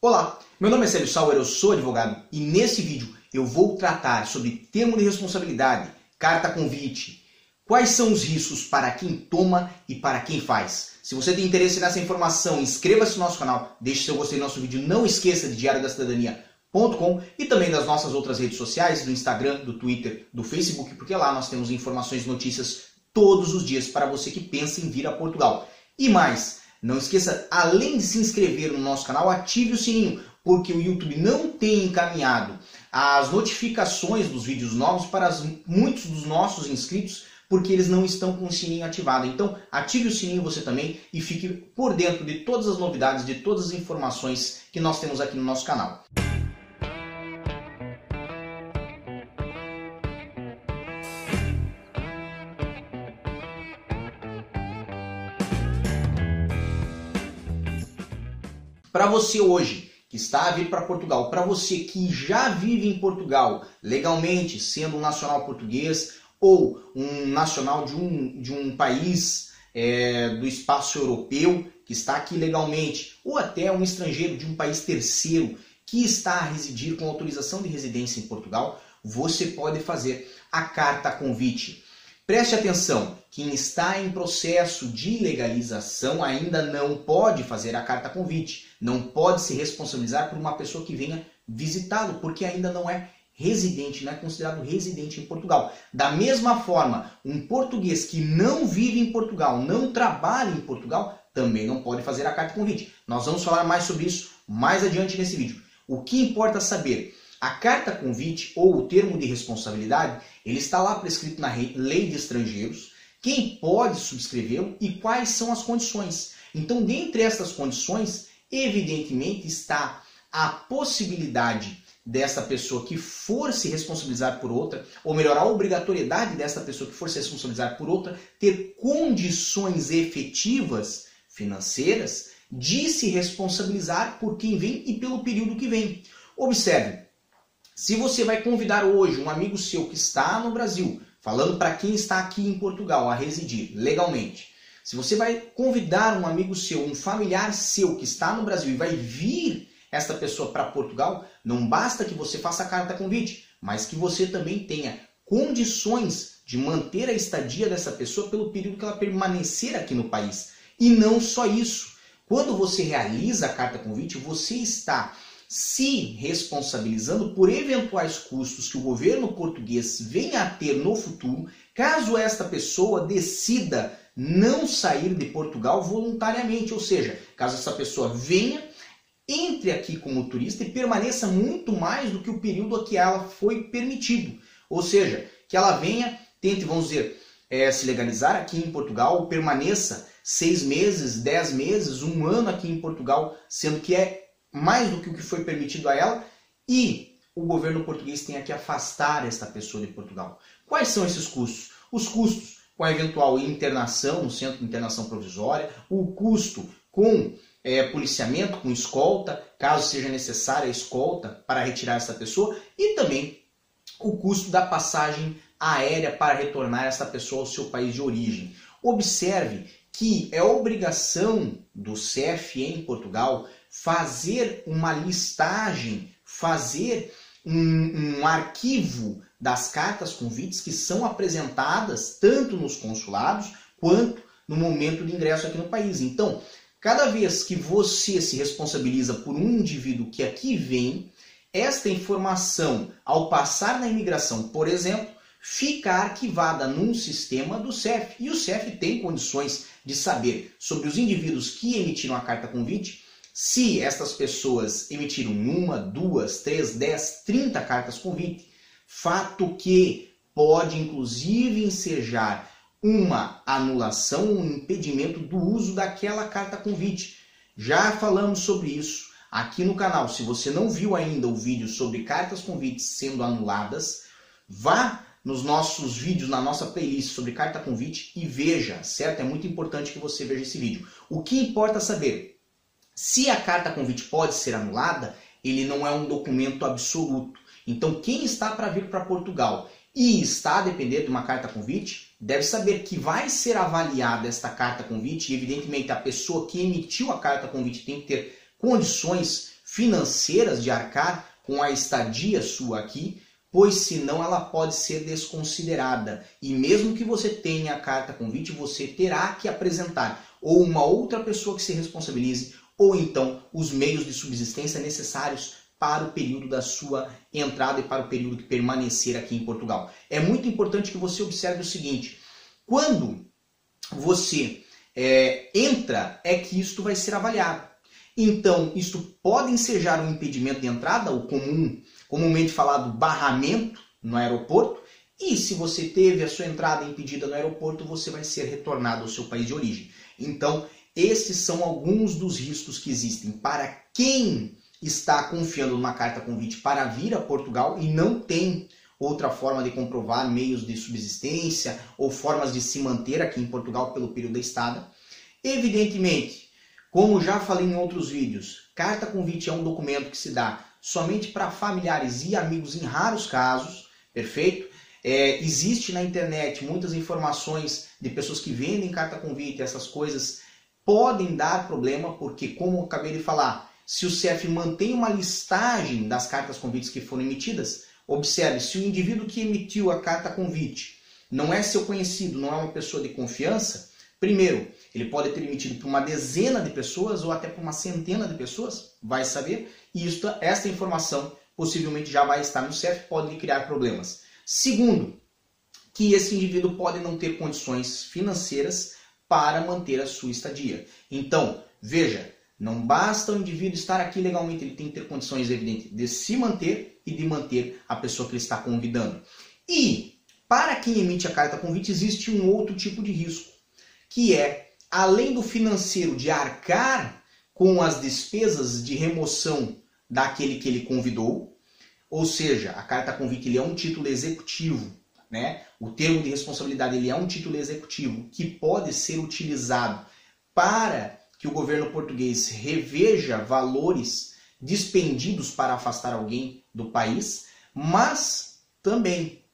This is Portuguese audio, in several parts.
Olá, meu nome é Sérgio Sauer, eu sou advogado e nesse vídeo eu vou tratar sobre termo de responsabilidade, carta convite, quais são os riscos para quem toma e para quem faz. Se você tem interesse nessa informação, inscreva-se no nosso canal, deixe seu gostei no nosso vídeo, não esqueça de diário da cidadania.com e também das nossas outras redes sociais, do Instagram, do Twitter, do Facebook, porque lá nós temos informações e notícias todos os dias para você que pensa em vir a Portugal. E mais, não esqueça, além de se inscrever no nosso canal, ative o sininho, porque o YouTube não tem encaminhado as notificações dos vídeos novos para muitos dos nossos inscritos, porque eles não estão com o sininho ativado. Então, ative o sininho você também e fique por dentro de todas as novidades, de todas as informações que nós temos aqui no nosso canal. Para você hoje que está a vir para Portugal, para você que já vive em Portugal legalmente, sendo um nacional português ou um nacional de um, de um país é, do espaço europeu que está aqui legalmente, ou até um estrangeiro de um país terceiro que está a residir com autorização de residência em Portugal, você pode fazer a carta convite. Preste atenção, quem está em processo de legalização ainda não pode fazer a carta convite, não pode se responsabilizar por uma pessoa que venha visitá-lo, porque ainda não é residente, não é considerado residente em Portugal. Da mesma forma, um português que não vive em Portugal, não trabalha em Portugal, também não pode fazer a carta convite. Nós vamos falar mais sobre isso mais adiante nesse vídeo. O que importa saber a carta convite ou o termo de responsabilidade, ele está lá prescrito na lei de estrangeiros, quem pode subscrevê-lo e quais são as condições. Então, dentre essas condições, evidentemente está a possibilidade dessa pessoa que for se responsabilizar por outra, ou melhor, a obrigatoriedade dessa pessoa que for se responsabilizar por outra, ter condições efetivas financeiras de se responsabilizar por quem vem e pelo período que vem. Observe, se você vai convidar hoje um amigo seu que está no Brasil, falando para quem está aqui em Portugal a residir legalmente, se você vai convidar um amigo seu, um familiar seu que está no Brasil e vai vir esta pessoa para Portugal, não basta que você faça a carta convite, mas que você também tenha condições de manter a estadia dessa pessoa pelo período que ela permanecer aqui no país. E não só isso. Quando você realiza a carta convite, você está se responsabilizando por eventuais custos que o governo português venha a ter no futuro, caso esta pessoa decida não sair de Portugal voluntariamente, ou seja, caso essa pessoa venha, entre aqui como turista e permaneça muito mais do que o período a que ela foi permitido, ou seja, que ela venha, tente, vamos dizer, é, se legalizar aqui em Portugal, permaneça seis meses, dez meses, um ano aqui em Portugal, sendo que é mais do que o que foi permitido a ela e o governo português tenha que afastar esta pessoa de Portugal. Quais são esses custos? Os custos com a eventual internação no centro de internação provisória, o custo com é, policiamento, com escolta, caso seja necessária a escolta para retirar essa pessoa, e também o custo da passagem aérea para retornar essa pessoa ao seu país de origem. Observe que é obrigação do CFE em Portugal fazer uma listagem, fazer um, um arquivo das cartas convites que são apresentadas tanto nos consulados quanto no momento de ingresso aqui no país. Então, cada vez que você se responsabiliza por um indivíduo que aqui vem, esta informação, ao passar na imigração, por exemplo, fica arquivada num sistema do CEF. E o CEF tem condições de saber sobre os indivíduos que emitiram a carta convite se estas pessoas emitiram uma, duas, três, dez, trinta cartas convite, fato que pode inclusive ensejar uma anulação, um impedimento do uso daquela carta convite. Já falamos sobre isso aqui no canal. Se você não viu ainda o vídeo sobre cartas convites sendo anuladas, vá nos nossos vídeos, na nossa playlist sobre carta convite e veja, certo? É muito importante que você veja esse vídeo. O que importa saber? Se a carta convite pode ser anulada, ele não é um documento absoluto. Então, quem está para vir para Portugal e está a depender de uma carta convite, deve saber que vai ser avaliada esta carta convite e, evidentemente, a pessoa que emitiu a carta convite tem que ter condições financeiras de arcar com a estadia sua aqui, pois senão ela pode ser desconsiderada. E mesmo que você tenha a carta convite, você terá que apresentar ou uma outra pessoa que se responsabilize, ou então os meios de subsistência necessários para o período da sua entrada e para o período que permanecer aqui em Portugal. É muito importante que você observe o seguinte: quando você é, entra, é que isto vai ser avaliado. Então, isto pode ensejar um impedimento de entrada, o comum, comumente falado barramento no aeroporto, e se você teve a sua entrada impedida no aeroporto, você vai ser retornado ao seu país de origem. Então, esses são alguns dos riscos que existem para quem está confiando numa carta convite para vir a Portugal e não tem outra forma de comprovar meios de subsistência ou formas de se manter aqui em Portugal pelo período da estada. Evidentemente, como já falei em outros vídeos, carta convite é um documento que se dá somente para familiares e amigos em raros casos, perfeito? É, existe na internet muitas informações de pessoas que vendem carta convite, essas coisas podem dar problema, porque, como eu acabei de falar, se o CEF mantém uma listagem das cartas convites que foram emitidas, observe, se o indivíduo que emitiu a carta convite não é seu conhecido, não é uma pessoa de confiança, primeiro, ele pode ter emitido para uma dezena de pessoas ou até para uma centena de pessoas, vai saber. E isto, esta informação possivelmente já vai estar no CEF, pode lhe criar problemas. Segundo, que esse indivíduo pode não ter condições financeiras para manter a sua estadia. Então, veja, não basta o indivíduo estar aqui legalmente, ele tem que ter condições evidentes de se manter e de manter a pessoa que ele está convidando. E para quem emite a carta convite existe um outro tipo de risco, que é além do financeiro de arcar com as despesas de remoção daquele que ele convidou, ou seja, a carta convite ele é um título executivo, né? O termo de responsabilidade ele é um título executivo que pode ser utilizado para que o governo português reveja valores dispendidos para afastar alguém do país, mas também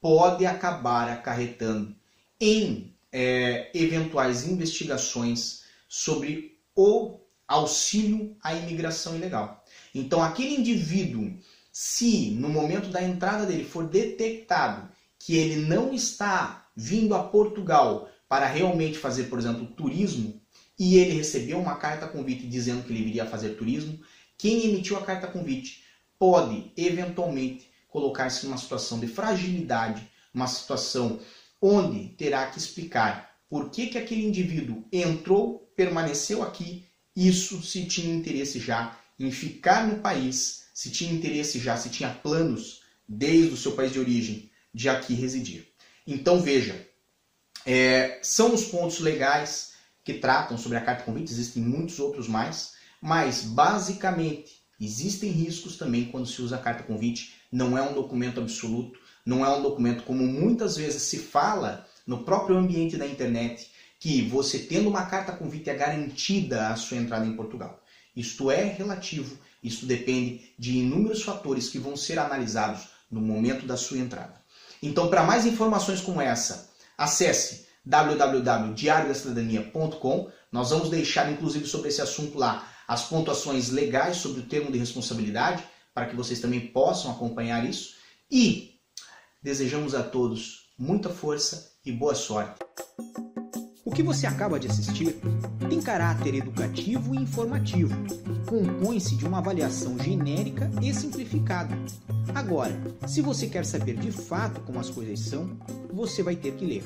pode acabar acarretando em é, eventuais investigações sobre o auxílio à imigração ilegal. Então, aquele indivíduo, se no momento da entrada dele for detectado que ele não está vindo a Portugal para realmente fazer, por exemplo, turismo, e ele recebeu uma carta convite dizendo que ele viria fazer turismo, quem emitiu a carta convite pode eventualmente colocar-se numa situação de fragilidade, uma situação onde terá que explicar por que, que aquele indivíduo entrou, permaneceu aqui, isso se tinha interesse já em ficar no país, se tinha interesse já, se tinha planos desde o seu país de origem de aqui residir. Então veja, é, são os pontos legais que tratam sobre a carta convite, existem muitos outros mais, mas basicamente existem riscos também quando se usa a carta convite, não é um documento absoluto, não é um documento como muitas vezes se fala no próprio ambiente da internet, que você tendo uma carta convite é garantida a sua entrada em Portugal. Isto é relativo, isto depende de inúmeros fatores que vão ser analisados no momento da sua entrada. Então, para mais informações como essa, acesse www.diariodacidadania.com. Nós vamos deixar, inclusive, sobre esse assunto lá, as pontuações legais sobre o termo de responsabilidade, para que vocês também possam acompanhar isso. E Desejamos a todos muita força e boa sorte. O que você acaba de assistir tem caráter educativo e informativo. Compõe-se de uma avaliação genérica e simplificada. Agora, se você quer saber de fato como as coisas são, você vai ter que ler.